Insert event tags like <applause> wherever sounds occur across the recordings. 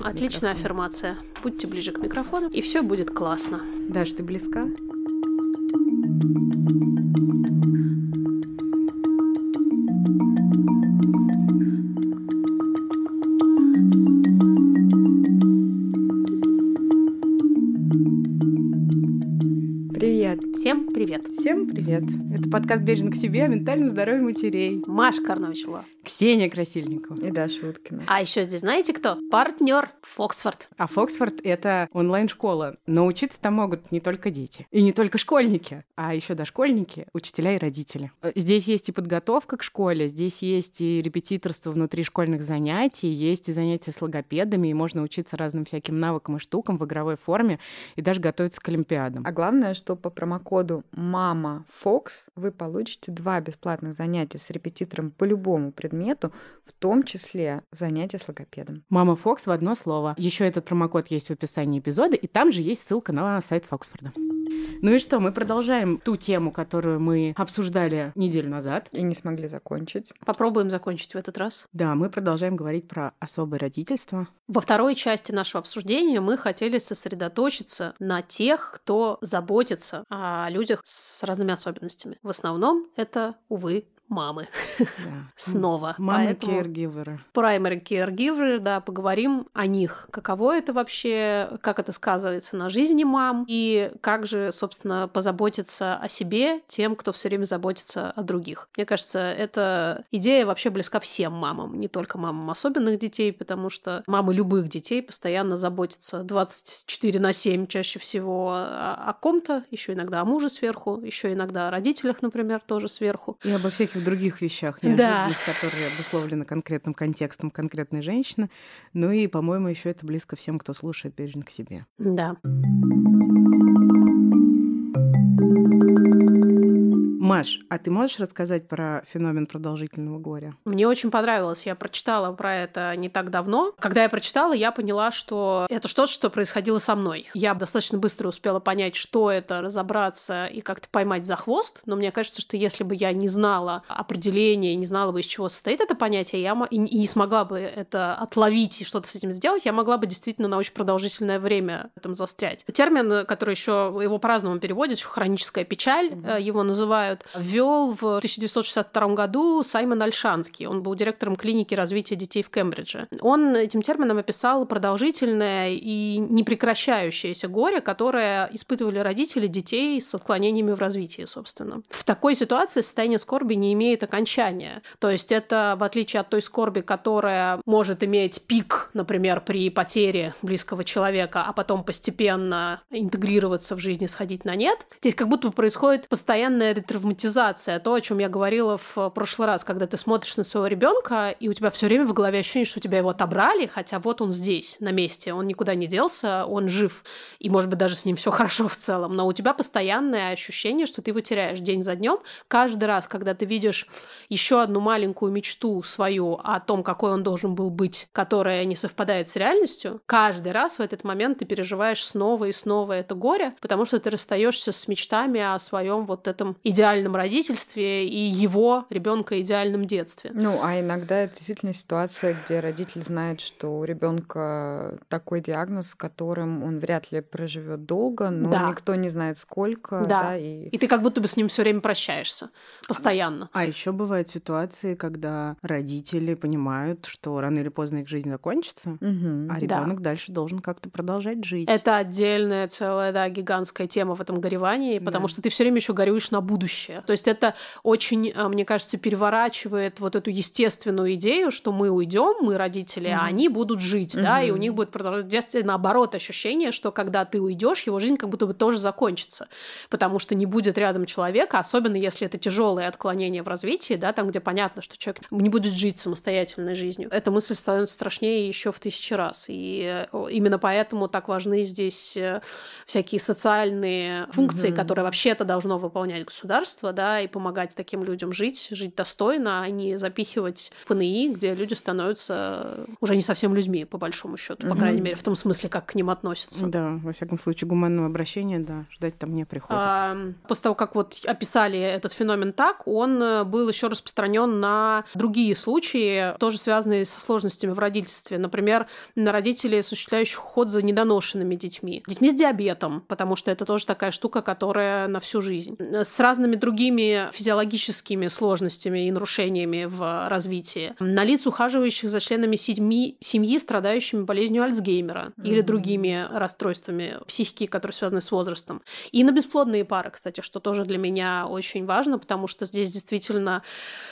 Отличная аффирмация. Будьте ближе к микрофону, и все будет классно. Даш, ты близка? Привет! Это подкаст «Бережно к себе» о ментальном здоровье матерей. Маша Карновичева. Ксения Красильникова. И Даша Уткина. А еще здесь знаете кто? Партнер Фоксфорд. А Фоксфорд — это онлайн-школа, но учиться там могут не только дети. И не только школьники, а еще дошкольники, учителя и родители. Здесь есть и подготовка к школе, здесь есть и репетиторство внутри школьных занятий, есть и занятия с логопедами, и можно учиться разным всяким навыкам и штукам в игровой форме, и даже готовиться к Олимпиадам. А главное, что по промокоду коду «Мама Фокс» вы получите два бесплатных занятия с репетитором по любому предмету, в том числе занятия с логопедом. «Мама Фокс» в одно слово. Еще этот промокод есть в описании эпизода, и там же есть ссылка на сайт Фоксфорда. Ну и что, мы продолжаем ту тему, которую мы обсуждали неделю назад. И не смогли закончить. Попробуем закончить в этот раз. Да, мы продолжаем говорить про особое родительство. Во второй части нашего обсуждения мы хотели сосредоточиться на тех, кто заботится о людях с разными особенностями. В основном это, увы, мамы. Да. <laughs> Снова. Мамы caregivers. Primary caregivers, да, поговорим о них. Каково это вообще, как это сказывается на жизни мам, и как же, собственно, позаботиться о себе тем, кто все время заботится о других. Мне кажется, эта идея вообще близка всем мамам, не только мамам особенных детей, потому что мамы любых детей постоянно заботятся 24 на 7 чаще всего о, о ком-то, еще иногда о муже сверху, еще иногда о родителях, например, тоже сверху. И обо всяких в других вещах, неожиданных, да. которые обусловлены конкретным контекстом конкретной женщины. Ну и, по-моему, еще это близко всем, кто слушает «Бережно к себе». Да. Маш, а ты можешь рассказать про феномен продолжительного горя? Мне очень понравилось. Я прочитала про это не так давно. Когда я прочитала, я поняла, что это что-то, что происходило со мной. Я достаточно быстро успела понять, что это, разобраться и как-то поймать за хвост. Но мне кажется, что если бы я не знала определения, не знала бы, из чего состоит это понятие, я и не смогла бы это отловить и что-то с этим сделать, я могла бы действительно на очень продолжительное время в этом застрять. Термин, который еще его по-разному переводят, хроническая печаль, mm-hmm. его называют, год, ввел в 1962 году Саймон Альшанский. Он был директором клиники развития детей в Кембридже. Он этим термином описал продолжительное и непрекращающееся горе, которое испытывали родители детей с отклонениями в развитии, собственно. В такой ситуации состояние скорби не имеет окончания. То есть это, в отличие от той скорби, которая может иметь пик, например, при потере близкого человека, а потом постепенно интегрироваться в жизнь и сходить на нет, здесь как будто происходит постоянная ретравматизация травматизация, то, о чем я говорила в прошлый раз, когда ты смотришь на своего ребенка, и у тебя все время в голове ощущение, что у тебя его отобрали, хотя вот он здесь, на месте, он никуда не делся, он жив, и, может быть, даже с ним все <laughs> хорошо в целом, но у тебя постоянное ощущение, что ты его теряешь день за днем. Каждый раз, когда ты видишь еще одну маленькую мечту свою о том, какой он должен был быть, которая не совпадает с реальностью, каждый раз в этот момент ты переживаешь снова и снова это горе, потому что ты расстаешься с мечтами о своем вот этом идеальном идеальном родительстве и его ребенка идеальном детстве. Ну, а иногда это действительно ситуация, где родитель знает, что у ребенка такой диагноз, с которым он вряд ли проживет долго, но да. никто не знает сколько. Да. да и... и ты как будто бы с ним все время прощаешься. Постоянно. А, а еще бывают ситуации, когда родители понимают, что рано или поздно их жизнь закончится, угу. а ребенок да. дальше должен как-то продолжать жить. Это отдельная целая, да, гигантская тема в этом горевании, потому да. что ты все время еще горюешь на будущее будущее. То есть это очень, э, мне кажется, переворачивает вот эту естественную идею, что мы уйдем, мы родители, mm-hmm. а они будут жить, mm-hmm. да, и у них будет продолжать детстве наоборот ощущение, что когда ты уйдешь, его жизнь как будто бы тоже закончится, потому что не будет рядом человека, особенно если это тяжелые отклонения в развитии, да, там, где понятно, что человек не будет жить самостоятельной жизнью. Эта мысль становится страшнее еще в тысячи раз, и э, именно поэтому так важны здесь э, всякие социальные функции, mm-hmm. которые вообще-то должно выполнять государство, государства, да, и помогать таким людям жить, жить достойно, а не запихивать ПНИ, где люди становятся уже не совсем людьми, по большому счету, по крайней мере, в том смысле, как к ним относятся. Да, во всяком случае, гуманного обращения, да, ждать там не приходится. А, после того, как вот описали этот феномен так, он э, был еще распространен на другие случаи, тоже связанные со сложностями в родительстве. Например, на родителей, осуществляющих уход за недоношенными детьми. Детьми с диабетом, потому что это тоже такая штука, которая на всю жизнь. С разными другими физиологическими сложностями и нарушениями в развитии. На лиц, ухаживающих за членами семьи, семьи страдающими болезнью Альцгеймера mm-hmm. или другими расстройствами психики, которые связаны с возрастом. И на бесплодные пары, кстати, что тоже для меня очень важно, потому что здесь действительно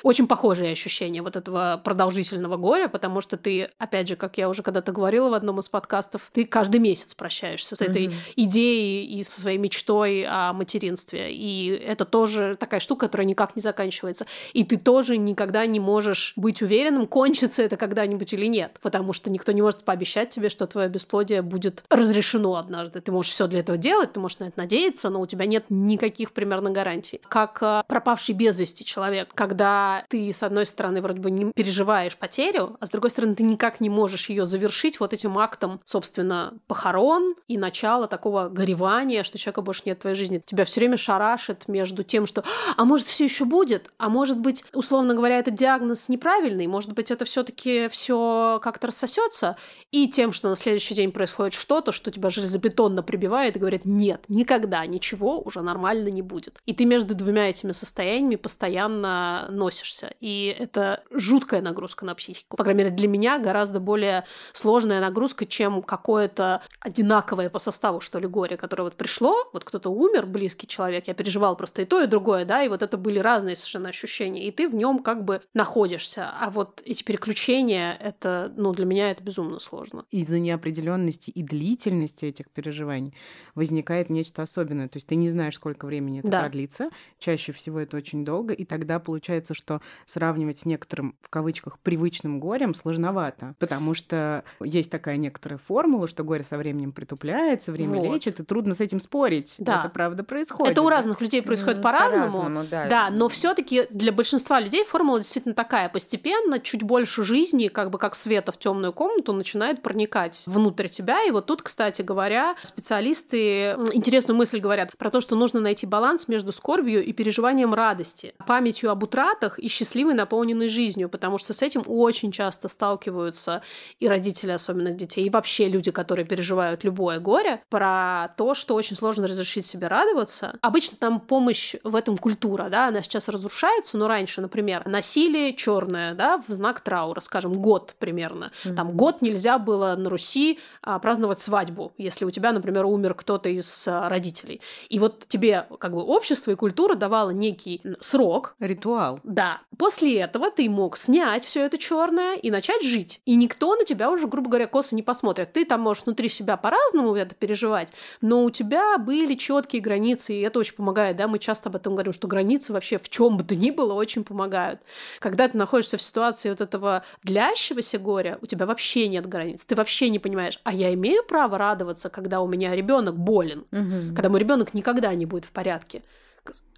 очень похожие ощущения вот этого продолжительного горя, потому что ты, опять же, как я уже когда-то говорила в одном из подкастов, ты каждый месяц прощаешься с этой mm-hmm. идеей и со своей мечтой о материнстве. И это тоже такая штука, которая никак не заканчивается. И ты тоже никогда не можешь быть уверенным, кончится это когда-нибудь или нет, потому что никто не может пообещать тебе, что твое бесплодие будет разрешено однажды. Ты можешь все для этого делать, ты можешь на это надеяться, но у тебя нет никаких примерно гарантий. Как э, пропавший без вести человек, когда ты, с одной стороны, вроде бы не переживаешь потерю, а с другой стороны, ты никак не можешь ее завершить вот этим актом, собственно, похорон и начала такого горевания, что человека больше нет в твоей жизни. Тебя все время шарашит между тем, что а может все еще будет, а может быть, условно говоря, этот диагноз неправильный, может быть, это все-таки все как-то рассосется, и тем, что на следующий день происходит что-то, что тебя железобетонно прибивает и говорит, нет, никогда ничего уже нормально не будет. И ты между двумя этими состояниями постоянно носишься. И это жуткая нагрузка на психику. По крайней мере, для меня гораздо более сложная нагрузка, чем какое-то одинаковое по составу, что ли, горе, которое вот пришло, вот кто-то умер, близкий человек, я переживал просто и то, и другое, да, и вот это были разные совершенно ощущения, и ты в нем как бы находишься. А вот эти переключения, это, ну, для меня это безумно сложно. Из-за неопределенности и длительности этих переживаний возникает нечто особенное. То есть ты не знаешь, сколько времени это да. продлится. Чаще всего это очень долго, и тогда получается, что сравнивать с некоторым, в кавычках, привычным горем сложновато, потому что есть такая некоторая формула, что горе со временем притупляется, время вот. лечит, и трудно с этим спорить. Да. Это правда происходит. Это у разных людей происходит mm, по-разному. По-разному, да. Да, но все-таки для большинства людей формула действительно такая. Постепенно чуть больше жизни, как бы как света в темную комнату, начинает проникать внутрь тебя. И вот тут, кстати говоря, специалисты интересную мысль говорят про то, что нужно найти баланс между скорбью и переживанием радости, памятью об утратах и счастливой наполненной жизнью, потому что с этим очень часто сталкиваются и родители особенных детей, и вообще люди, которые переживают любое горе, про то, что очень сложно разрешить себе радоваться. Обычно там помощь в этом культура, да, она сейчас разрушается, но раньше, например, насилие черное, да, в знак траура, скажем, год примерно. Mm-hmm. Там год нельзя было на Руси а, праздновать свадьбу, если у тебя, например, умер кто-то из а, родителей. И вот тебе как бы общество и культура давала некий срок. Ритуал. Да. После этого ты мог снять все это черное и начать жить. И никто на тебя уже, грубо говоря, косо не посмотрит. Ты там можешь внутри себя по-разному это переживать, но у тебя были четкие границы, и это очень помогает, да, мы часто об этом говорим, что границы вообще в чем бы то ни было очень помогают. Когда ты находишься в ситуации вот этого длящегося горя, у тебя вообще нет границ, ты вообще не понимаешь, а я имею право радоваться, когда у меня ребенок болен, угу. когда мой ребенок никогда не будет в порядке.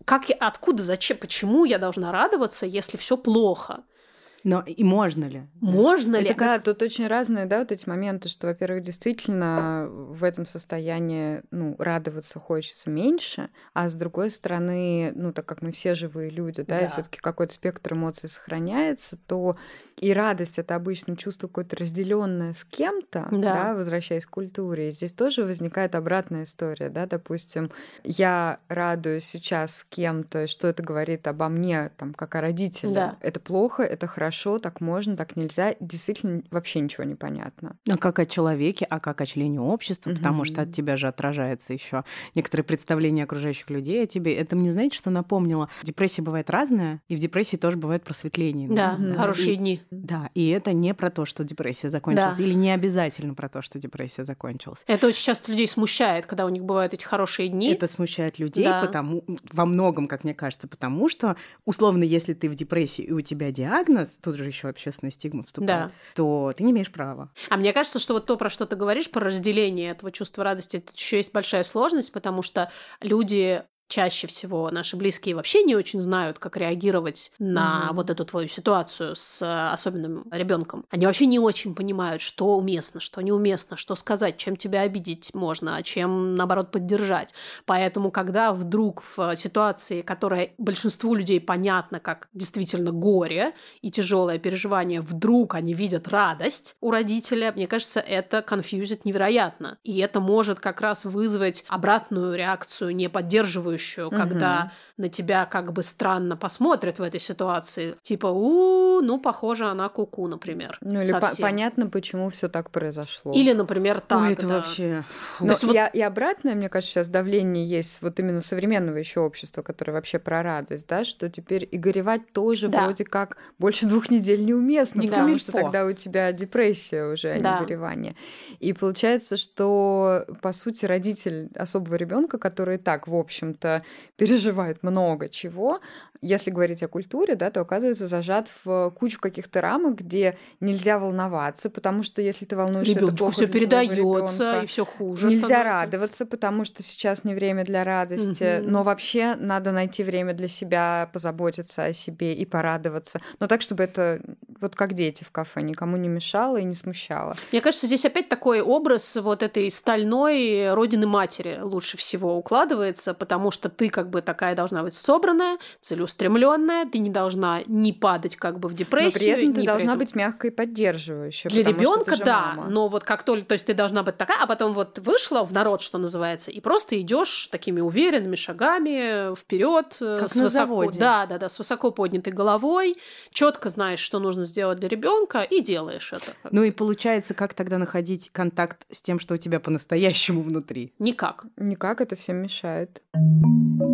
Как я, откуда, зачем, почему я должна радоваться, если все плохо? Но и можно ли? Можно это ли? Да, тут очень разные, да, вот эти моменты, что, во-первых, действительно в этом состоянии, ну, радоваться хочется меньше, а с другой стороны, ну, так как мы все живые люди, да, да. и все таки какой-то спектр эмоций сохраняется, то и радость это обычно чувство какое-то разделенное с кем-то, да. да, возвращаясь к культуре. И здесь тоже возникает обратная история, да, допустим, я радуюсь сейчас с кем-то, что это говорит обо мне, там, как о родителе. Да. Это плохо, это хорошо, так можно, так нельзя. Действительно, вообще ничего не понятно. А как о человеке, а как о члене общества, угу. потому что от тебя же отражается еще некоторые представления окружающих людей о тебе. Это мне, знаете, что напомнило? Депрессия бывает разная, и в депрессии тоже бывает просветление. Да, да. хорошие и, дни. Да, и это не про то, что депрессия закончилась, да. или не обязательно про то, что депрессия закончилась. Это очень часто людей смущает, когда у них бывают эти хорошие дни. Это смущает людей, да. потому во многом, как мне кажется, потому что, условно, если ты в депрессии и у тебя диагноз, тут же еще общественная стигма вступает, да. то ты не имеешь права. А мне кажется, что вот то, про что ты говоришь, про разделение этого чувства радости, это еще есть большая сложность, потому что люди чаще всего наши близкие вообще не очень знают, как реагировать на mm-hmm. вот эту твою ситуацию с особенным ребенком. Они вообще не очень понимают, что уместно, что неуместно, что сказать, чем тебя обидеть можно, а чем, наоборот, поддержать. Поэтому, когда вдруг в ситуации, которая большинству людей понятна как действительно горе и тяжелое переживание, вдруг они видят радость у родителя, мне кажется, это конфьюзит невероятно. И это может как раз вызвать обратную реакцию, не поддерживающую, угу. когда на тебя как бы странно посмотрят в этой ситуации. Типа, у, ну, похоже, она куку, например. Ну, или по- понятно, почему все так произошло. Или, например, так. Ой, это да. вообще... Но То есть, вот... и обратное, мне кажется, сейчас давление есть вот именно современного еще общества, которое вообще про радость, да, что теперь и горевать тоже да. вроде как больше двух недель неуместно, не потому что тогда у тебя депрессия уже, а да. не горевание. И получается, что, по сути, родитель особого ребенка, который так, в общем-то, переживает много чего, если говорить о культуре, да, то оказывается зажат в кучу каких-то рамок, где нельзя волноваться, потому что если ты волнуешься, Ребенку это все передается и все хуже. Нельзя становится. радоваться, потому что сейчас не время для радости, угу. но вообще надо найти время для себя, позаботиться о себе и порадоваться. Но так, чтобы это вот как дети в кафе, никому не мешало и не смущало. Мне кажется, здесь опять такой образ вот этой стальной родины матери лучше всего укладывается, потому что ты как бы такая должна быть собранная, целеустремленная, ты не должна не падать как бы в депрессию. Но при этом ты должна быть мягкой и поддерживающей. Для ребенка, да, мама. но вот как только, то есть ты должна быть такая, а потом вот вышла в народ, что называется, и просто идешь такими уверенными шагами вперед, э, как с на высоко, заводе. да, да, да, с высоко поднятой головой, четко знаешь, что нужно сделать для ребенка, и делаешь это. Ну и получается, как тогда находить контакт с тем, что у тебя по-настоящему внутри? Никак. Никак, это всем мешает. thank you.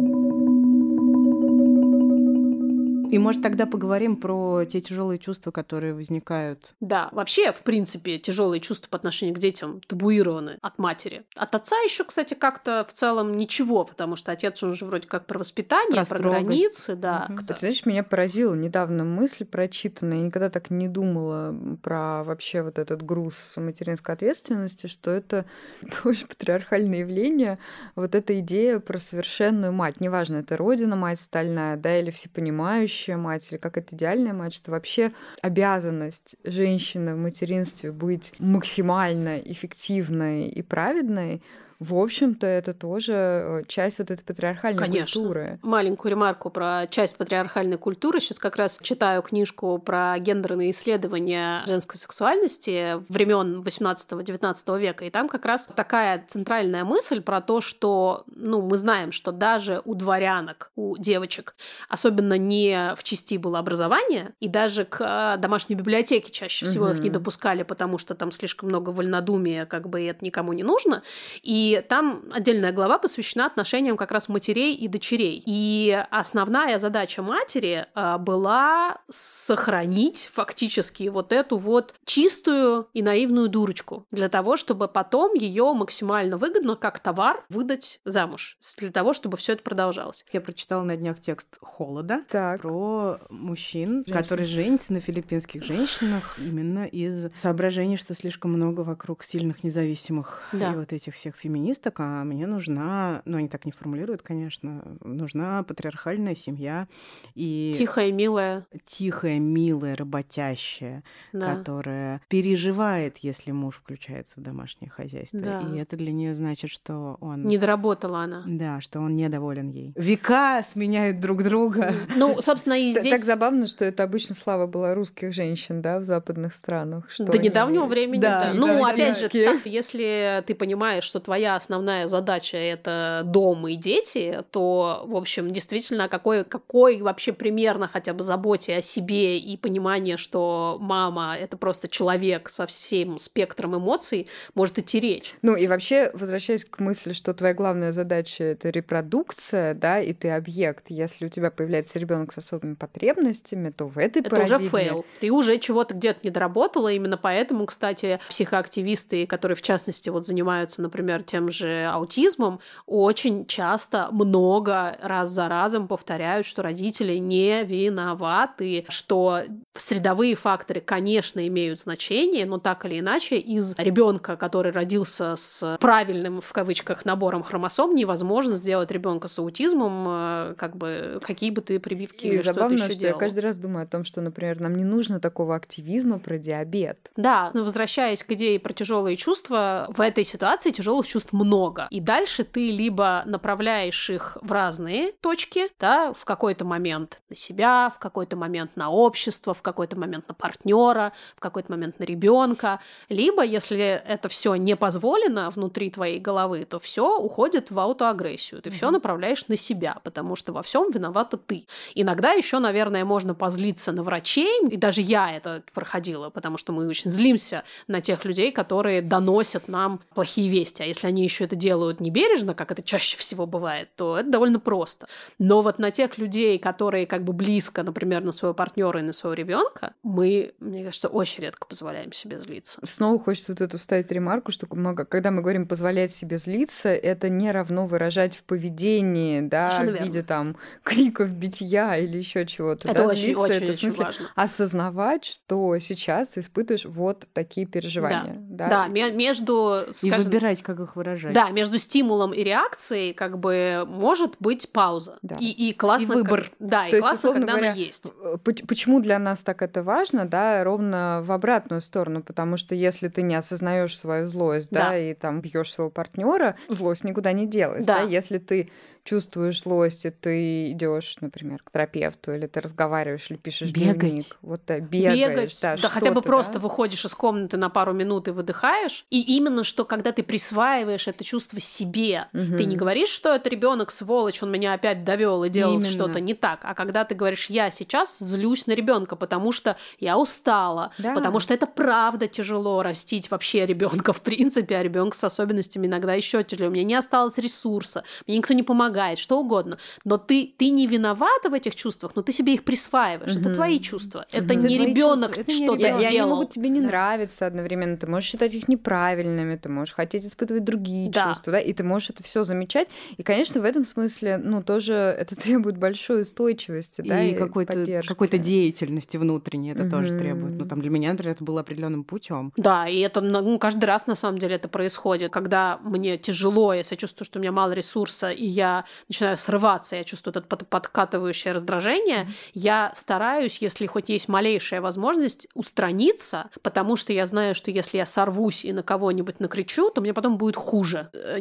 И, может, тогда поговорим про те тяжелые чувства, которые возникают. Да, вообще, в принципе, тяжелые чувства по отношению к детям табуированы от матери. От отца еще, кстати, как-то в целом ничего, потому что отец он же вроде как про воспитание, про, про границы, да. Угу. Ты знаешь, меня поразила недавно мысль прочитанная, я никогда так не думала про вообще вот этот груз материнской ответственности, что это <laughs> тоже патриархальное явление, вот эта идея про совершенную мать. Неважно, это родина мать стальная, да, или всепонимающая, любящая мать или как это идеальная мать, что вообще обязанность женщины в материнстве быть максимально эффективной и праведной, в общем-то, это тоже э, часть вот этой патриархальной Конечно. культуры. Маленькую ремарку про часть патриархальной культуры. Сейчас как раз читаю книжку про гендерные исследования женской сексуальности времен 18-19 века, и там как раз такая центральная мысль про то, что, ну, мы знаем, что даже у дворянок, у девочек, особенно не в части было образование, и даже к э, домашней библиотеке чаще всего угу. их не допускали, потому что там слишком много вольнодумия, как бы и это никому не нужно. И и там отдельная глава посвящена отношениям как раз матерей и дочерей. И основная задача матери а, была сохранить фактически вот эту вот чистую и наивную дурочку для того, чтобы потом ее максимально выгодно как товар выдать замуж, для того, чтобы все это продолжалось. Я прочитала на днях текст Холода так. про мужчин, Женщин. которые женятся на филиппинских женщинах именно из соображений, что слишком много вокруг сильных независимых да. и вот этих всех феминистов феминисток, а мне нужна, ну они так не формулируют, конечно, нужна патриархальная семья и тихая, милая, тихая, милая, работящая, да. которая переживает, если муж включается в домашнее хозяйство, да. и это для нее значит, что он не доработала она, да, что он недоволен ей. Века сменяют друг друга. Ну, собственно, и здесь так забавно, что это обычно слава была русских женщин, да, в западных странах. Что До недавнего времени, да. Ну, опять же, если ты понимаешь, что твоя твоя основная задача это дом и дети, то, в общем, действительно, какой, какой вообще примерно хотя бы заботе о себе и понимание, что мама это просто человек со всем спектром эмоций, может идти речь. Ну и вообще, возвращаясь к мысли, что твоя главная задача это репродукция, да, и ты объект. Если у тебя появляется ребенок с особыми потребностями, то в этой это парадигме... уже fail. Ты уже чего-то где-то не доработала, именно поэтому, кстати, психоактивисты, которые в частности вот занимаются, например, тем же аутизмом очень часто много раз за разом повторяют, что родители не виноваты, что средовые факторы, конечно, имеют значение, но так или иначе из ребенка, который родился с правильным в кавычках набором хромосом, невозможно сделать ребенка с аутизмом, э, как бы какие бы ты прививки и что забавно, еще что делал. я каждый раз думаю о том, что, например, нам не нужно такого активизма про диабет. Да, но возвращаясь к идее про тяжелые чувства, в этой ситуации тяжелых чувств много. И дальше ты либо направляешь их в разные точки, да, в какой-то момент на себя, в какой-то момент на общество, в какой-то момент на партнера, в какой-то момент на ребенка, либо, если это все не позволено внутри твоей головы, то все уходит в аутоагрессию. Ты все направляешь на себя, потому что во всем виновата ты. Иногда еще, наверное, можно позлиться на врачей, и даже я это проходила, потому что мы очень злимся на тех людей, которые доносят нам плохие вести. А если они еще это делают небережно, как это чаще всего бывает, то это довольно просто. Но вот на тех людей, которые как бы близко, например, на своего партнера и на своего ребенка, мы, мне кажется, очень редко позволяем себе злиться. Снова хочется вот эту вставить ремарку, что мы- когда мы говорим позволять себе злиться, это не равно выражать в поведении, да, Совершенно в верно. виде там криков, битья или еще чего-то. Это да, очень, злиться, очень, это в очень смысле важно. осознавать, что сейчас ты испытываешь вот такие переживания. Да, Да, ме- между, И скажем, выбирать, как их выражать. Да, между стимулом и реакцией как бы может быть пауза. Да. И, и классно, И выбор. как- да, и То есть, классно, когда говоря, она есть. Э, поч- Почему для нас так это важно, да, ровно в обратную сторону, потому что если ты не осознаешь свою злость, да, Да. и там бьешь своего партнера, злость никуда не делась, да. Да. Если ты чувствуешь злость, и ты идешь, например, к терапевту, или ты разговариваешь, или пишешь Бегать. дневник, вот да, бегаешь, Бегать, да, да, хотя бы просто да. выходишь из комнаты на пару минут и выдыхаешь. И именно что, когда ты присваиваешь это чувство себе, ты не говоришь, что это ребенок сволочь, он меня опять довел и делал Именно. что-то не так, а когда ты говоришь, я сейчас злюсь на ребенка, потому что я устала, Да. потому что это правда тяжело растить вообще ребенка в принципе, а ребенка с особенностями иногда еще тяжелее. У меня не осталось ресурса, мне никто не помогает, что угодно. Но ты, ты не виновата в этих чувствах, но ты себе их присваиваешь. Это Мгм. твои чувства. Это не Это ребенок это не что-то Я- ребёнок. и они сделал. могут тебе не Да. нравиться одновременно. Ты можешь считать их неправильными, ты можешь хотеть испытывать другие Да. чувства, да, и ты можешь это все замечать. И, конечно, в этом смысле, ну, тоже это <laughs> требует большой устойчивости, да, и и какой-то, какой-то деятельности внутренней это тоже Мгм. требует. Ну, там для меня, например, это было определенным путем. Да, и это ну, каждый раз на самом деле это происходит, когда мне тяжело, если я чувствую, что у меня мало ресурса, и я начинаю срываться, я чувствую это под- подкатывающее раздражение, я стараюсь, если хоть есть малейшая возможность, устраниться, потому что я знаю, что если я сорвусь и на кого-нибудь накричу, то мне потом будет хуже, э,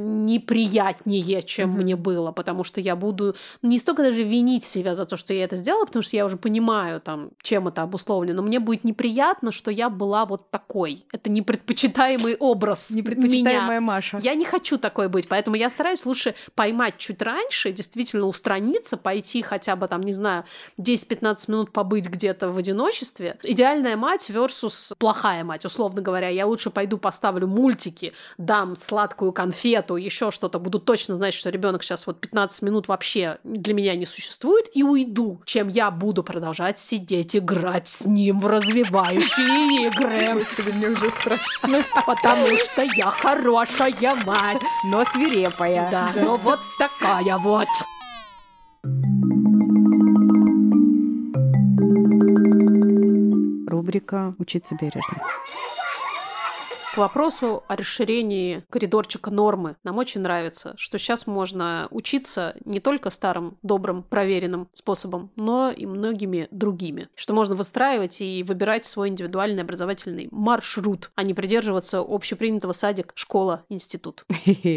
неприятнее, чем Мгм. мне было, потому что я буду ну, не столько даже винить себя за то, что я это сделала, потому что я уже понимаю, там, чем это обусловлено, но мне будет неприятно, что я была вот такой. Это непредпочитаемый образ Непредпочитаемая меня. Маша. Я не хочу такой быть, поэтому я стараюсь лучше поймать чуть раньше, действительно устраниться, пойти хотя бы там, не знаю, 10-15 минут побыть где-то в одиночестве. Идеальная мать versus плохая мать, условно говоря. Я лучше пойду поставлю мультики, дам сладкую конфету, еще что-то, буду точно знать, что ребенок сейчас вот 15 минут вообще для меня не существует, и уйду, чем я буду продолжать сидеть, играть с ним в развивающие игры, Господи, мне уже страшно. потому что я хорошая мать. Но свирепая. Да, ну вот такая вот. Рубрика «Учиться бережно». К вопросу о расширении коридорчика нормы. Нам очень нравится, что сейчас можно учиться не только старым, добрым, проверенным способом, но и многими другими. Что можно выстраивать и выбирать свой индивидуальный образовательный маршрут, а не придерживаться общепринятого садик, школа, институт.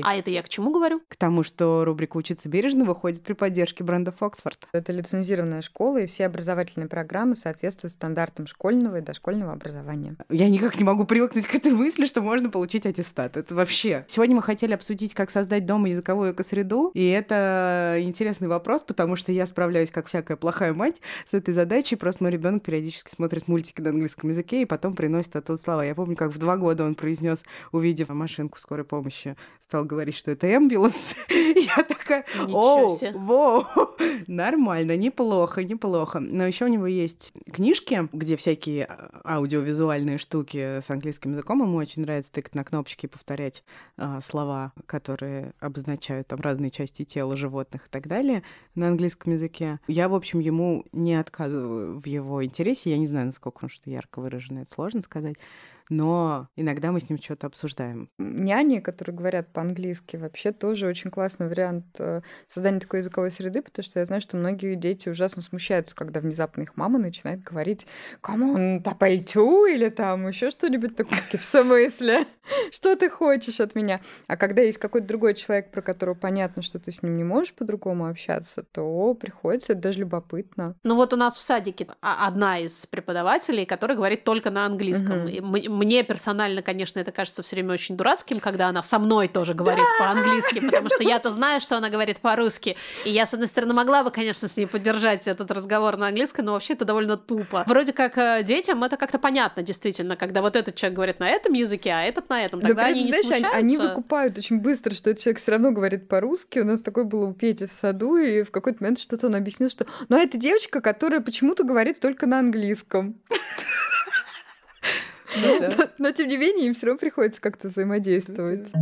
А это я к чему говорю? К тому, что рубрика «Учиться бережно» выходит при поддержке бренда Фоксфорд. Это лицензированная школа, и все образовательные программы соответствуют стандартам школьного и дошкольного образования. Я никак не могу привыкнуть к этой мысли, что можно получить аттестат. Это вообще... Сегодня мы хотели обсудить, как создать дома языковую экосреду, и это интересный вопрос, потому что я справляюсь, как всякая плохая мать, с этой задачей. Просто мой ребенок периодически смотрит мультики на английском языке и потом приносит оттуда слова. Я помню, как в два года он произнес, увидев машинку скорой помощи, стал говорить, что это эмбуланс. <laughs> Я такая, о, воу, <laughs> нормально, неплохо, неплохо. Но еще у него есть книжки, где всякие аудиовизуальные штуки с английским языком ему очень очень нравится тыкать на кнопочки и повторять а, слова, которые обозначают там разные части тела животных и так далее на английском языке. Я, в общем, ему не отказываю в его интересе. Я не знаю, насколько он что-то ярко выражено, это сложно сказать но иногда мы с ним что-то обсуждаем. Няни, которые говорят по-английски, вообще тоже очень классный вариант э, создания такой языковой среды, потому что я знаю, что многие дети ужасно смущаются, когда внезапно их мама начинает говорить «Come on, тапальтю» или там еще что-нибудь такое. В смысле? <laughs> Что ты хочешь от меня? А когда есть какой-то другой человек, про которого понятно, что ты с ним не можешь по-другому общаться, то приходится, это даже любопытно. Ну вот у нас в садике одна из преподавателей, которая говорит только на английском. Угу мне персонально, конечно, это кажется все время очень дурацким, когда она со мной тоже говорит по-английски, потому что я-то знаю, что она говорит по-русски. И я, с одной стороны, могла бы, конечно, с ней поддержать этот разговор на английском, но вообще это довольно тупо. Вроде как э, детям это как-то понятно, действительно, когда вот этот человек говорит на этом языке, а этот на этом. Тогда но они не знаешь. Они, они выкупают очень быстро, что этот человек все равно говорит по-русски. У нас такое было у Пети в саду, и в какой-то момент что-то он объяснил, что ну, это девочка, которая почему-то говорит только на английском. Ну, но тем не менее им все равно приходится как-то взаимодействовать.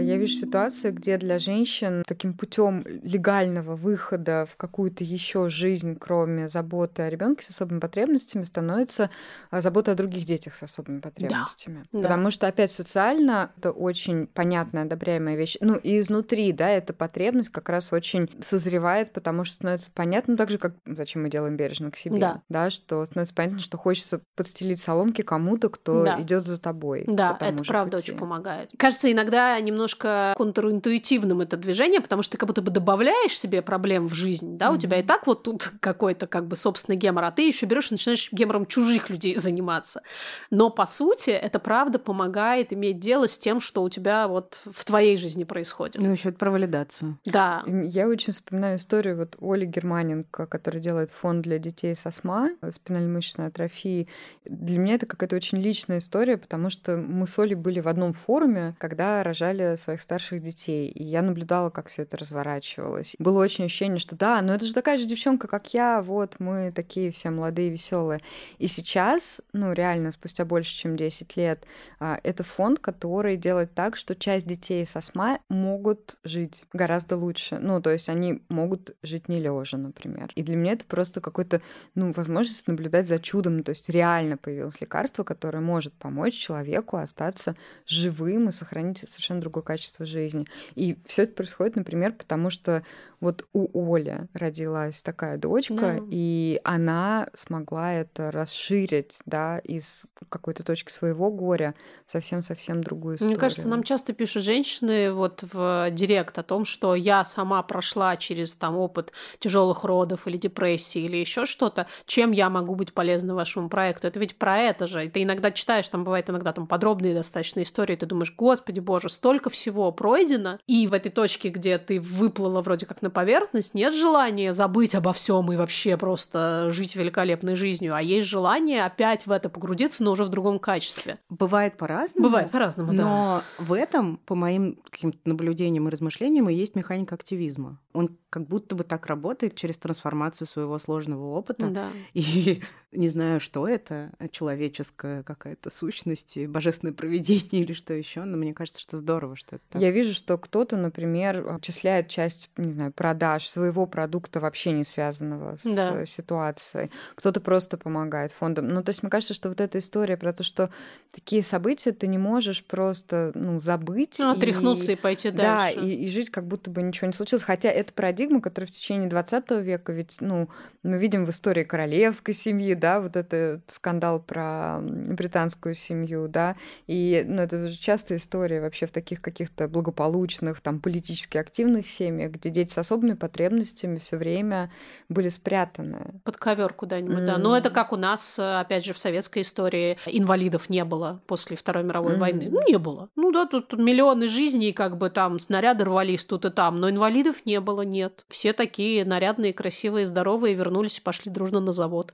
Я вижу ситуации, где для женщин таким путем легального выхода в какую-то еще жизнь, кроме заботы о ребенке с особыми потребностями, становится а, забота о других детях с особыми потребностями. Да. Потому да. что, опять, социально это очень понятная, одобряемая вещь. Ну, и изнутри, да, эта потребность как раз очень созревает, потому что становится понятно, так же, как зачем мы делаем бережно к себе. Да. да что становится понятно, что хочется подстелить соломки кому-то, кто да. идет за тобой. Да, это правда пути. очень помогает. Кажется, иногда немножко немножко контринтуитивным это движение, потому что ты как будто бы добавляешь себе проблем в жизнь, да, mm-hmm. у тебя и так вот тут <laughs> какой-то как бы собственный гемор, а ты еще берешь и начинаешь гемором чужих людей <laughs> заниматься. Но по сути это правда помогает иметь дело с тем, что у тебя вот в твоей жизни происходит. Ну еще это про валидацию. Да. Я очень вспоминаю историю вот Оли Германенко, которая делает фонд для детей с астма, спинально-мышечной атрофии. Для меня это какая-то очень личная история, потому что мы с Олей были в одном форуме, когда рожали своих старших детей. И я наблюдала, как все это разворачивалось. Было очень ощущение, что да, но это же такая же девчонка, как я, вот мы такие все молодые, веселые. И сейчас, ну реально, спустя больше, чем 10 лет, а, это фонд, который делает так, что часть детей с астмой могут жить гораздо лучше. Ну, то есть они могут жить не лежа, например. И для меня это просто какой-то, ну, возможность наблюдать за чудом. То есть реально появилось лекарство, которое может помочь человеку остаться живым и сохранить совершенно другой качество жизни. И все это происходит, например, потому что вот у Оли родилась такая дочка, да. и она смогла это расширить, да, из какой-то точки своего горя в совсем-совсем другую историю. Мне кажется, нам часто пишут женщины вот в директ о том, что я сама прошла через там опыт тяжелых родов или депрессии или еще что-то, чем я могу быть полезна вашему проекту. Это ведь про это же. И ты иногда читаешь, там бывает иногда там подробные достаточно истории, ты думаешь, господи боже, столько всего пройдено, и в этой точке, где ты выплыла вроде как на поверхность, нет желания забыть обо всем и вообще просто жить великолепной жизнью, а есть желание опять в это погрузиться, но уже в другом качестве. Бывает по-разному. Бывает по-разному, да. Но в этом, по моим каким-то наблюдениям и размышлениям, и есть механика активизма. Он как будто бы так работает через трансформацию своего сложного опыта. Да. И <laughs> не знаю, что это, человеческая какая-то сущность, божественное проведение или что еще, но мне кажется, что здорово, что это так. Я вижу, что кто-то, например, отчисляет часть, не знаю, продаж своего продукта вообще не связанного с да. ситуацией. Кто-то просто помогает фондам. Ну, то есть мне кажется, что вот эта история про то, что такие события ты не можешь просто, ну, забыть. Ну, отряхнуться и, и пойти дальше. Да, и, и жить, как будто бы ничего не случилось. Хотя это парадигма, которая в течение 20 века, ведь, ну, мы видим в истории королевской семьи, да, вот этот скандал про британскую семью, да, и, ну, это же частая история вообще в таких каких-то благополучных, там, политически активных семьях, где дети с особыми потребностями все время были спрятаны. Под ковер куда-нибудь, mm. да. Но это как у нас, опять же, в советской истории инвалидов не было после Второй мировой mm. войны. Ну, не было. Ну да, тут миллионы жизней, как бы там снаряды рвались тут и там, но инвалидов не было, нет. Все такие нарядные, красивые, здоровые вернулись и пошли дружно на завод.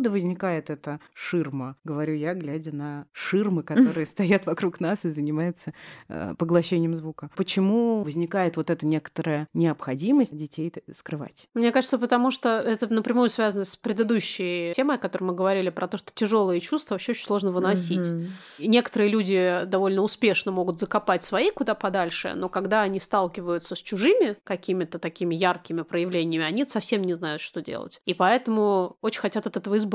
Откуда возникает эта ширма? Говорю я, глядя на ширмы, которые стоят вокруг нас и занимаются э, поглощением звука. Почему возникает вот эта некоторая необходимость детей скрывать? Мне кажется, потому что это напрямую связано с предыдущей темой, о которой мы говорили, про то, что тяжелые чувства вообще очень сложно выносить. И некоторые люди довольно успешно могут закопать свои куда подальше, но когда они сталкиваются с чужими какими-то такими яркими проявлениями, они совсем не знают, что делать. И поэтому очень хотят от этого избавиться.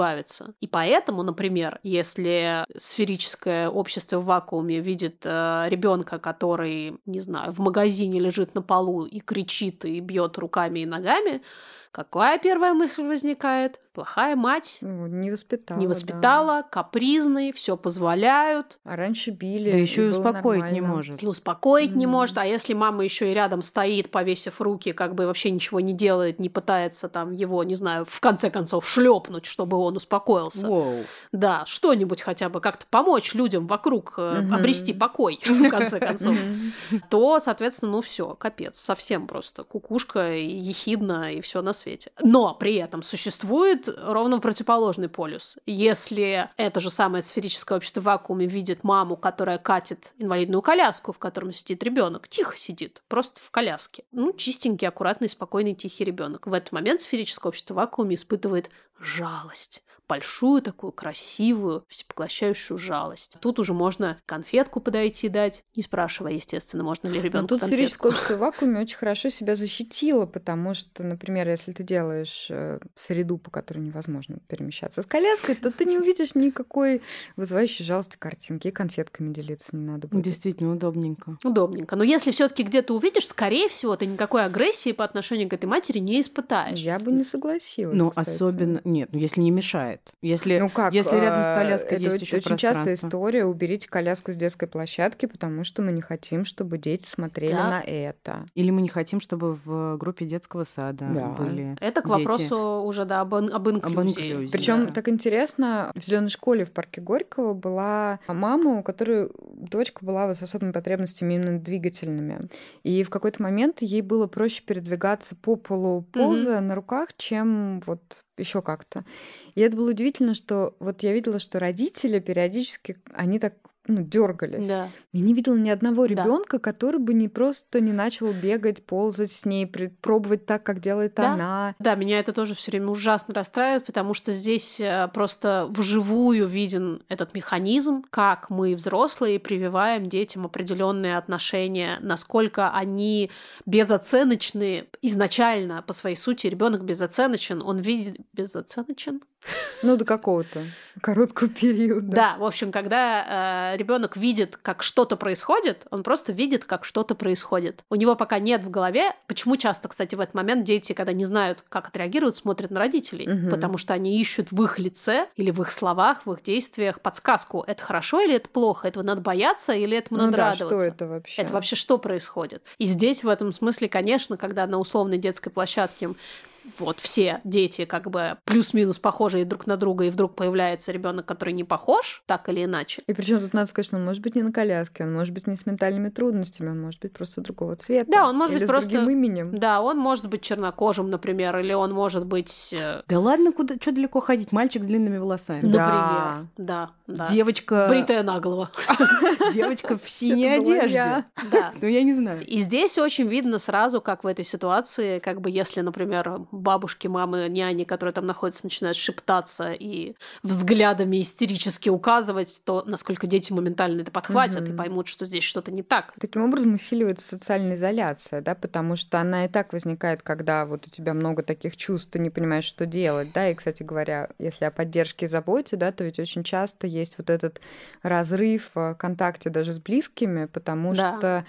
И поэтому, например, если сферическое общество в вакууме видит э, ребенка, который, не знаю, в магазине лежит на полу и кричит и бьет руками и ногами, какая первая мысль возникает? Плохая мать. Ну, не воспитала. Не воспитала, да. капризный, все позволяют. А раньше били. Да еще и, и успокоить нормально. не может. И успокоить mm. не может. А если мама еще и рядом стоит, повесив руки, как бы вообще ничего не делает, не пытается там его, не знаю, в конце концов шлепнуть, чтобы он успокоился. Wow. Да, что-нибудь хотя бы как-то помочь людям вокруг mm-hmm. обрести покой, <laughs> в конце концов. То, соответственно, ну все, капец, совсем просто кукушка, ехидна и все на свете. Но при этом существует ровно противоположный полюс. Если это же самое сферическое общество в вакууме видит маму, которая катит инвалидную коляску, в котором сидит ребенок, тихо сидит, просто в коляске. Ну, чистенький, аккуратный, спокойный, тихий ребенок. В этот момент сферическое общество в вакууме испытывает жалость большую такую красивую, всепоглощающую жалость. Тут уже можно конфетку подойти дать, не спрашивая, естественно, можно ли ребенку тут сферическое общество в <laughs> вакууме очень хорошо себя защитило, потому что, например, если ты делаешь э, среду, по которой невозможно перемещаться с коляской, то ты не увидишь никакой вызывающей жалости картинки, и конфетками делиться не надо будет. Действительно удобненько. Удобненько. Но если все таки где-то увидишь, скорее всего, ты никакой агрессии по отношению к этой матери не испытаешь. Я бы не согласилась. Ну, особенно... Нет, ну если не мешает. Если, ну как, если рядом с коляской это есть еще очень частая история. Уберите коляску с детской площадки, потому что мы не хотим, чтобы дети смотрели да. на это. Или мы не хотим, чтобы в группе детского сада да. были. Это к дети. вопросу уже да, об, об инклюзии. Причем да. так интересно, в зеленой школе в парке Горького была мама, у которой дочка была с особыми потребностями именно двигательными. И в какой-то момент ей было проще передвигаться по полу ползая угу. на руках, чем вот еще как-то. И это было удивительно, что вот я видела, что родители периодически, они так ну, дергались. Да. Я не видела ни одного ребенка, да. который бы не просто не начал бегать, ползать с ней, пробовать так, как делает да? она. Да, меня это тоже все время ужасно расстраивает, потому что здесь э, просто вживую виден этот механизм, как мы, взрослые, прививаем детям определенные отношения, насколько они безоценочны изначально по своей сути. Ребенок безоценочен, он видит безоценочен. Ну, до какого-то короткого периода. Да, в общем, когда э, ребенок видит, как что-то происходит, он просто видит, как что-то происходит. У него пока нет в голове, почему часто, кстати, в этот момент дети, когда не знают, как отреагируют, смотрят на родителей, угу. потому что они ищут в их лице или в их словах, в их действиях подсказку, это хорошо или это плохо, этого надо бояться или этому ну надо да, радоваться. что это вообще? Это вообще что происходит? И здесь в этом смысле, конечно, когда на условной детской площадке вот все дети как бы плюс-минус похожие друг на друга, и вдруг появляется ребенок, который не похож, так или иначе. И причем тут надо сказать, что он может быть не на коляске, он может быть не с ментальными трудностями, он может быть просто другого цвета. Да, он может или быть просто другим именем. Да, он может быть чернокожим, например, или он может быть. Э, да ладно, куда что далеко ходить? Мальчик с длинными волосами. Например, да, да. Девочка. Бритая наголо. <laughs> Девочка в синей одежде. Да. Ну я не знаю. И здесь очень видно сразу, как в этой ситуации, как бы если, например, бабушки, мамы няни, которые там находятся, начинают шептаться и взглядами истерически указывать, то насколько дети моментально это подхватят угу. и поймут, что здесь что-то не так. Таким образом усиливается социальная изоляция, да, потому что она и так возникает, когда вот у тебя много таких чувств, ты не понимаешь, что делать, да, и, кстати говоря, если о поддержке и заботе, да, то ведь очень часто есть вот этот разрыв в контакте даже с близкими, потому да. что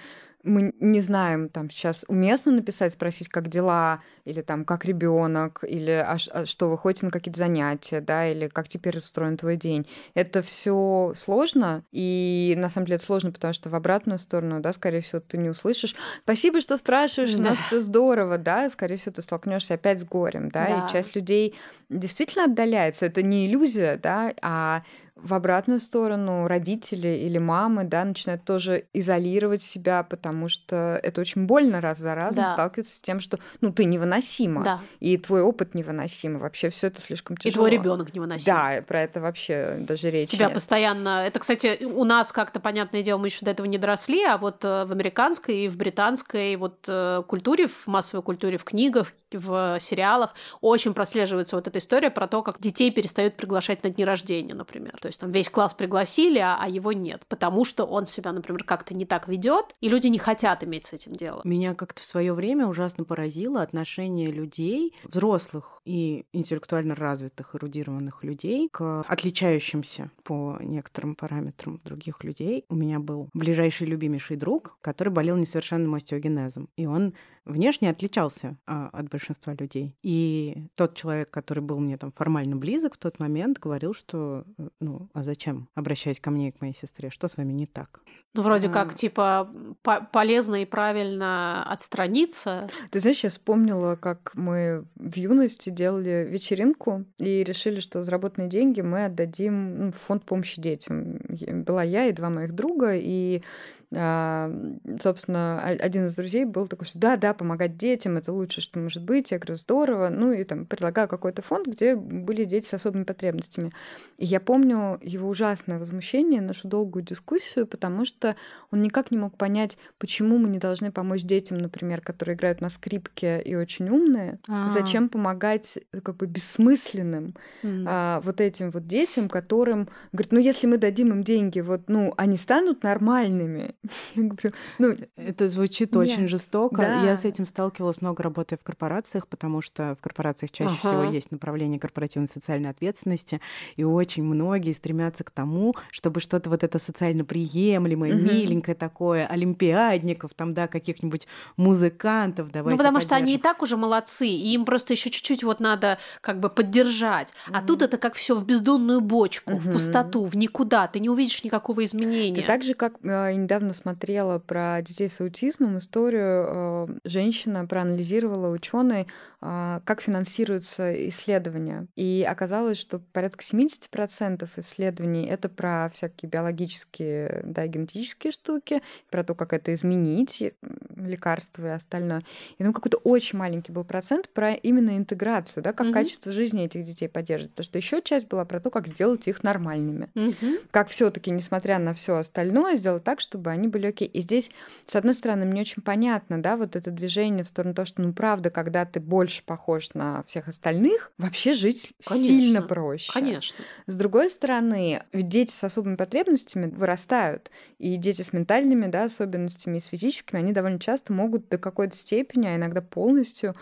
мы не знаем, там сейчас уместно написать, спросить, как дела, или там как ребенок, или а, а что вы ходите на какие-то занятия, да, или как теперь устроен твой день. Это все сложно, и на самом деле это сложно, потому что в обратную сторону, да, скорее всего, ты не услышишь. Спасибо, что спрашиваешь, у нас все здорово, да, скорее всего, ты столкнешься опять с горем, да, да. и часть людей действительно отдаляется. Это не иллюзия, да, а в обратную сторону родители или мамы, да, начинают тоже изолировать себя, потому что это очень больно раз за разом да. сталкиваться с тем, что, ну, ты невыносима, да. и твой опыт невыносим, вообще все это слишком тяжело. И твой ребенок невыносим. Да, про это вообще даже речи Тебя нет. постоянно... Это, кстати, у нас как-то, понятное дело, мы еще до этого не доросли, а вот э, в американской и в британской вот э, культуре, в массовой культуре, в книгах, в сериалах очень прослеживается вот эта история про то, как детей перестают приглашать на дни рождения, например. То есть там весь класс пригласили, а, а его нет, потому что он себя, например, как-то не так ведет, и люди не хотят иметь с этим дело. Меня как-то в свое время ужасно поразило отношение людей, взрослых и интеллектуально развитых, эрудированных людей к отличающимся по некоторым параметрам других людей. У меня был ближайший любимейший друг, который болел несовершенным остеогенезом, и он внешне отличался а, от большинства людей. И тот человек, который был мне там формально близок в тот момент, говорил, что, э, ну, а зачем обращаясь ко мне и к моей сестре? Что с вами не так? Ну, вроде а... как, типа, по полезно и правильно отстраниться. Ты знаешь, я вспомнила, как мы в юности делали вечеринку и решили, что заработанные деньги мы отдадим ну, в фонд помощи детям. Была я и два моих друга, и собственно, один из друзей был такой, что да, да, помогать детям, это лучше, что может быть. Я говорю, здорово. Ну и там предлагаю какой-то фонд, где были дети с особыми потребностями. И я помню его ужасное возмущение, нашу долгую дискуссию, потому что он никак не мог понять, почему мы не должны помочь детям, например, которые играют на скрипке и очень умные. А-а-а. Зачем помогать э, как бы бессмысленным mm. а, вот этим вот детям, которым, говорит, ну если мы дадим им деньги, вот, ну, они станут нормальными. <laughs> ну, это звучит нет. очень жестоко. Да. Я с этим сталкивалась много работая в корпорациях, потому что в корпорациях чаще ага. всего есть направление корпоративной социальной ответственности, и очень многие стремятся к тому, чтобы что-то вот это социально приемлемое, угу. миленькое такое, олимпиадников, там, да, каких-нибудь музыкантов, давайте Ну, потому что они и так уже молодцы, и им просто еще чуть-чуть вот надо как бы поддержать. Угу. А тут это как все в бездонную бочку, угу. в пустоту, в никуда, ты не увидишь никакого изменения. Это так же, как э, недавно смотрела про детей с аутизмом историю, э, женщина проанализировала ученый как финансируются исследования. И оказалось, что порядка 70% исследований — это про всякие биологические, да, генетические штуки, про то, как это изменить, лекарства и остальное. И ну, какой-то очень маленький был процент про именно интеграцию, да, как mm-hmm. качество жизни этих детей поддерживать. Потому что еще часть была про то, как сделать их нормальными. Mm-hmm. Как все таки несмотря на все остальное, сделать так, чтобы они были окей. И здесь, с одной стороны, мне очень понятно, да, вот это движение в сторону того, что, ну, правда, когда ты больше больше похож на всех остальных, вообще жить Конечно. сильно проще. Конечно. С другой стороны, ведь дети с особыми потребностями вырастают, и дети с ментальными да, особенностями и с физическими, они довольно часто могут до какой-то степени, а иногда полностью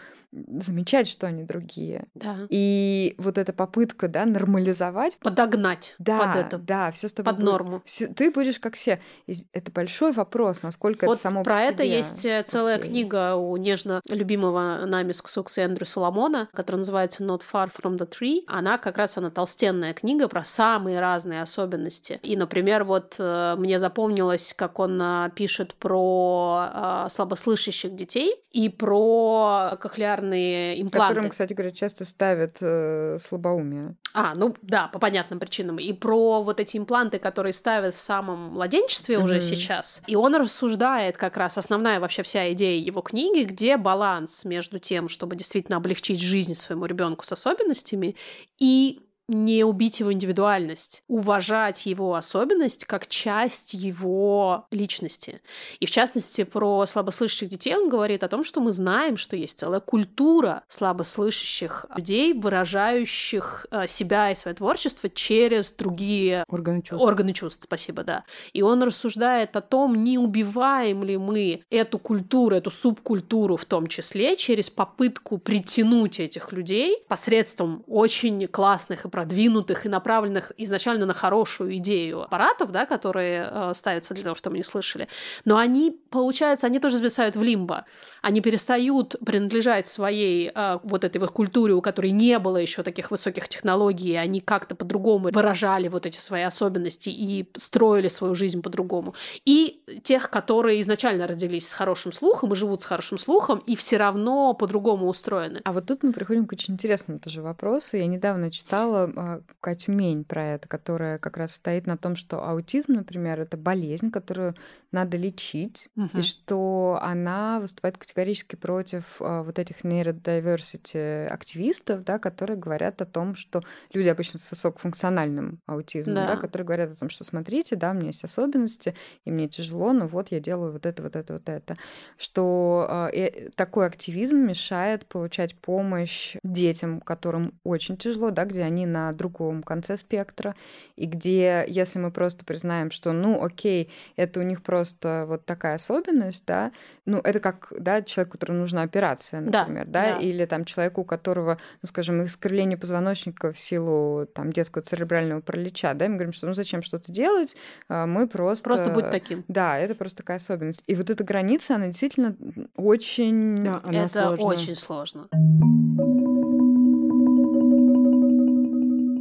замечать, что они другие. Да. И вот эта попытка, да, нормализовать. Подогнать да, под это. Да, все с тобой. Под будет, норму. Все, ты будешь как все. И это большой вопрос, насколько вот это само про по это себе. есть э, целая okay. книга у нежно любимого нами с Ксукса Эндрю Соломона, которая называется Not Far From the Tree. Она как раз, она толстенная книга про самые разные особенности. И, например, вот э, мне запомнилось, как он э, пишет про слабослышащих детей и про кохлеарные кохлеарные импланты. Которым, кстати говоря, часто ставят э, слабоумие. А, ну да, по понятным причинам. И про вот эти импланты, которые ставят в самом младенчестве mm-hmm. уже сейчас. И он рассуждает как раз, основная вообще вся идея его книги, где баланс между тем, чтобы действительно облегчить жизнь своему ребенку с особенностями, и не убить его индивидуальность, уважать его особенность как часть его личности. И в частности, про слабослышащих детей он говорит о том, что мы знаем, что есть целая культура слабослышащих людей, выражающих э, себя и свое творчество через другие органы чувств. Органы чувств, спасибо, да. И он рассуждает о том, не убиваем ли мы эту культуру, эту субкультуру в том числе, через попытку притянуть этих людей посредством очень классных и продвинутых и направленных изначально на хорошую идею аппаратов, да, которые э, ставятся для того, чтобы не слышали. Но они, получается, они тоже зависают в лимбо. Они перестают принадлежать своей э, вот этой вот культуре, у которой не было еще таких высоких технологий, они как-то по-другому выражали вот эти свои особенности и строили свою жизнь по-другому. И тех, которые изначально родились с хорошим слухом и живут с хорошим слухом, и все равно по-другому устроены. А вот тут мы приходим к очень интересному тоже вопросу. Я недавно читала э, Катю Мень про это, которая как раз стоит на том, что аутизм, например, это болезнь, которую надо лечить, угу. и что она выступает категорически против а, вот этих нейродиверсити активистов, да, которые говорят о том, что люди обычно с высокофункциональным аутизмом, да. Да, которые говорят о том, что смотрите, да, у меня есть особенности, и мне тяжело, но вот я делаю вот это, вот это, вот это. Что э, такой активизм мешает получать помощь детям, которым очень тяжело, да, где они на другом конце спектра, и где, если мы просто признаем, что, ну, окей, это у них просто вот такая особенность, да, ну, это как, да, человек, которому нужна операция, например, да, да, да. или там человеку, у которого, ну, скажем, искривление позвоночника в силу там детского церебрального паралича, да, мы говорим, что ну зачем что-то делать, а, мы просто... Просто будь таким. Да, это просто такая особенность. И вот эта граница, она действительно очень... Да, она это сложная. очень сложно.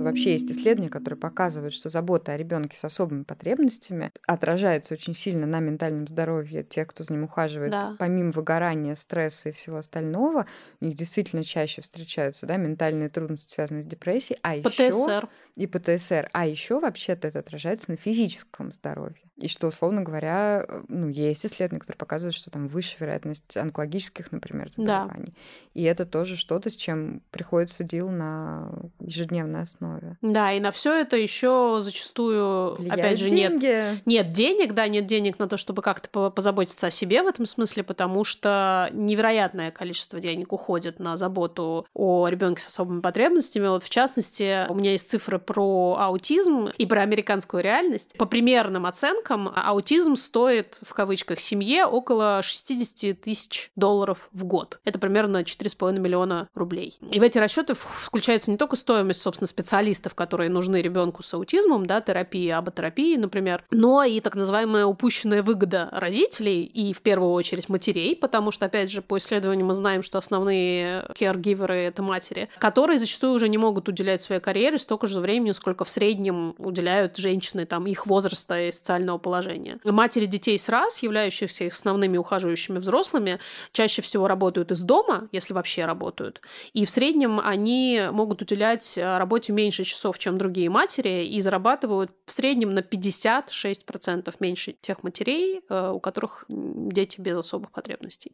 Вообще есть исследования, которые показывают, что забота о ребенке с особыми потребностями отражается очень сильно на ментальном здоровье тех, кто за ним ухаживает. Да. Помимо выгорания, стресса и всего остального, у них действительно чаще встречаются да, ментальные трудности, связанные с депрессией. А ПТСР. Еще и ПТСР. А еще вообще-то это отражается на физическом здоровье. И что, условно говоря, э, ну, есть исследования, которые показывают, что там выше вероятность онкологических, например, заболеваний. Да. И это тоже что-то, с чем приходится дел на ежедневной основе. Да, и на все это еще зачастую, Влияют опять же, деньги. нет, нет денег, да, нет денег на то, чтобы как-то позаботиться о себе в этом смысле, потому что невероятное количество денег уходит на заботу о ребенке с особыми потребностями. Вот в частности, у меня есть цифры про аутизм и про американскую реальность. По примерным оценкам, аутизм стоит, в кавычках, семье около 60 тысяч долларов в год. Это примерно 4,5 миллиона рублей. И в эти расчеты включается не только стоимость, собственно, специалистов, которые нужны ребенку с аутизмом, да, терапии, аботерапии, например, но и так называемая упущенная выгода родителей и, в первую очередь, матерей, потому что, опять же, по исследованию мы знаем, что основные caregiverы — это матери, которые зачастую уже не могут уделять своей карьере столько же времени, сколько в среднем уделяют женщины там их возраста и социального положения. Матери детей с раз, являющихся их основными ухаживающими взрослыми, чаще всего работают из дома, если вообще работают. И в среднем они могут уделять э, работе меньше часов, чем другие матери, и зарабатывают в среднем на 56% меньше тех матерей, э, у которых дети без особых потребностей.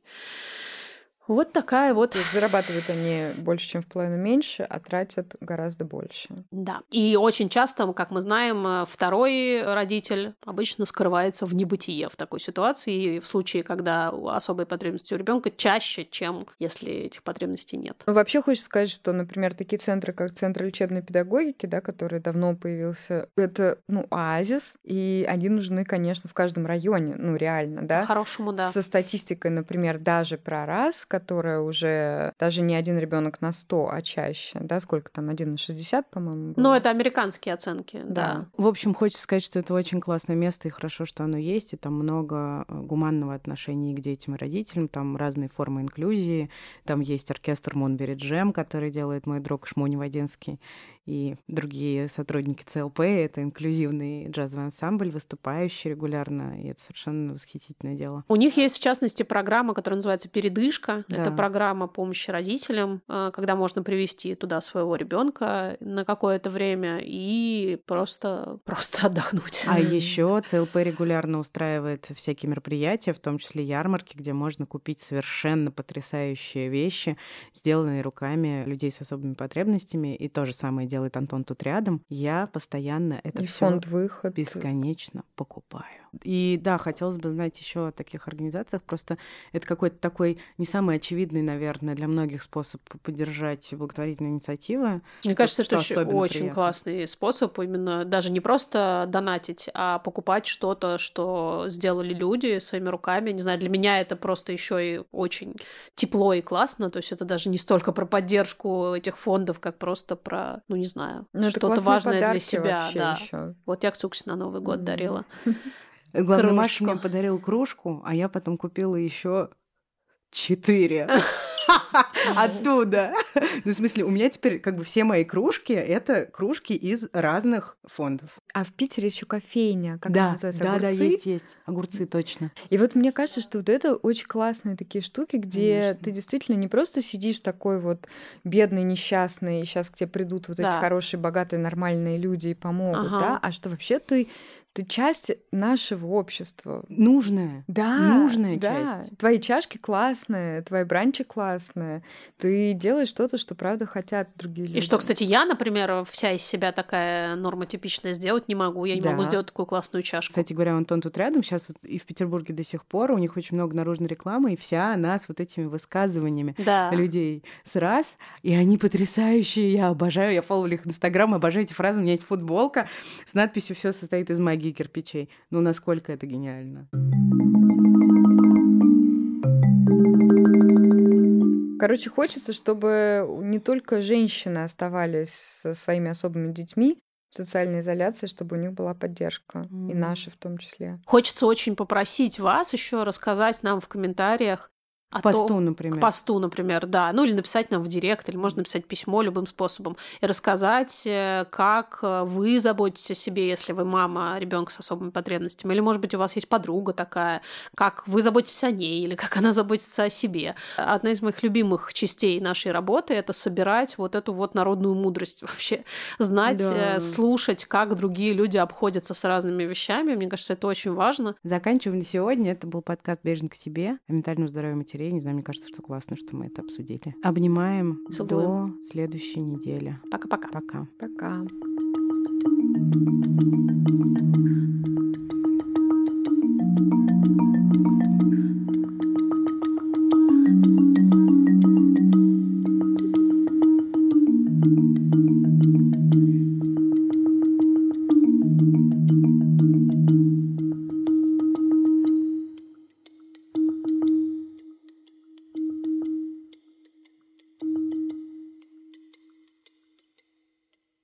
Вот такая вот. То есть зарабатывают они больше, чем в половину меньше, а тратят гораздо больше. Да. И очень часто, как мы знаем, э, второй родитель обычно скрывается в небытие в такой ситуации. И в случае, когда особые потребности у ребенка чаще, чем если этих потребностей нет. Ну, вообще хочется сказать, что, например, такие центры, как Центр лечебной педагогики, да, который давно появился, это, ну, оазис, и они нужны, конечно, в каждом районе, ну, реально, да. По-хорошему, да. Со статистикой, например, даже про раз, которая уже даже не один ребенок на 100, а чаще, да, сколько там, один на 60, по-моему. Ну, это американские оценки, да. да. В общем, хочется сказать, что это очень классное место, и хорошо, что оно есть, и там много э, гуманного отношения к детям и родителям, там разные формы инклюзии, там есть оркестр Монбери Джем, который делает мой друг Шмонь Вадинский, и другие сотрудники ЦЛП. Это инклюзивный джазовый ансамбль, выступающий регулярно, и это совершенно восхитительное дело. У них есть, в частности, программа, которая называется «Передышка». Да. Это программа помощи родителям, э, когда можно привести туда своего ребенка на какое-то время и просто, просто отдохнуть. А <laughs> еще ЦЛП регулярно устраивает всякие мероприятия, в том числе ярмарки, где можно купить совершенно потрясающие вещи, сделанные руками людей с особыми потребностями, и то же самое делает делает Антон тут рядом, я постоянно это все бесконечно покупаю. И да, хотелось бы знать еще о таких организациях. Просто это какой-то такой не самый очевидный, наверное, для многих способ поддержать благотворительные инициативы. Мне кажется, что это очень приятно. классный способ именно даже не просто донатить, а покупать что-то, что сделали люди своими руками. Не знаю, для меня это просто еще и очень тепло и классно. То есть это даже не столько про поддержку этих фондов, как просто про, ну не знаю, ну, что-то важное для себя. Да. Вот я Ксуксе на Новый год mm-hmm. дарила. <laughs> Главное, Маша мне подарил кружку, а я потом купила еще четыре. <laughs> Оттуда. Ну, в смысле, у меня теперь как бы все мои кружки — это кружки из разных фондов. А в Питере еще кофейня, как да, называется? Да, огурцы? да, есть, есть. Огурцы, точно. И вот мне кажется, что вот это очень классные такие штуки, где Конечно. ты действительно не просто сидишь такой вот бедный, несчастный, и сейчас к тебе придут вот да. эти хорошие, богатые, нормальные люди и помогут, ага. да, а что вообще ты ты часть нашего общества. Нужная. Да. Нужная да. часть. Твои чашки классные, твои бранчи классные. Ты делаешь что-то, что правда хотят другие люди. И что, кстати, я, например, вся из себя такая нормотипичная сделать не могу. Я не да. могу сделать такую классную чашку. Кстати говоря, Антон тут рядом. Сейчас вот и в Петербурге до сих пор у них очень много наружной рекламы, и вся она с вот этими высказываниями да. людей с раз. И они потрясающие. Я обожаю. Я фолловлю их Инстаграм, обожаю эти фразы. У меня есть футболка с надписью «Все состоит из магии» магии кирпичей. Ну, насколько это гениально. Короче, хочется, чтобы не только женщины оставались со своими особыми детьми, в социальной изоляции, чтобы у них была поддержка, mm. и наши в том числе. Хочется очень попросить вас еще рассказать нам в комментариях, к посту, том, например. К посту, например, да. Ну или написать нам в директ, или можно написать письмо любым способом. И рассказать, э, как э, вы заботитесь о себе, если вы мама ребенка с особыми потребностями. Или, может быть, у вас есть подруга такая, как вы заботитесь о ней, или как она заботится о себе. Одна из моих любимых частей нашей работы — это собирать вот эту вот народную мудрость <laughs> вообще. Знать, да. Э, слушать, как другие люди обходятся с разными вещами. Мне кажется, это очень важно. Заканчиваем на сегодня. Это был подкаст «Бережно к себе» о ментальном здоровье материала матерей. Не знаю, мне кажется, что классно, что мы это обсудили. Обнимаем Целуем. до следующей недели. Пока-пока. Пока. Пока. Пока.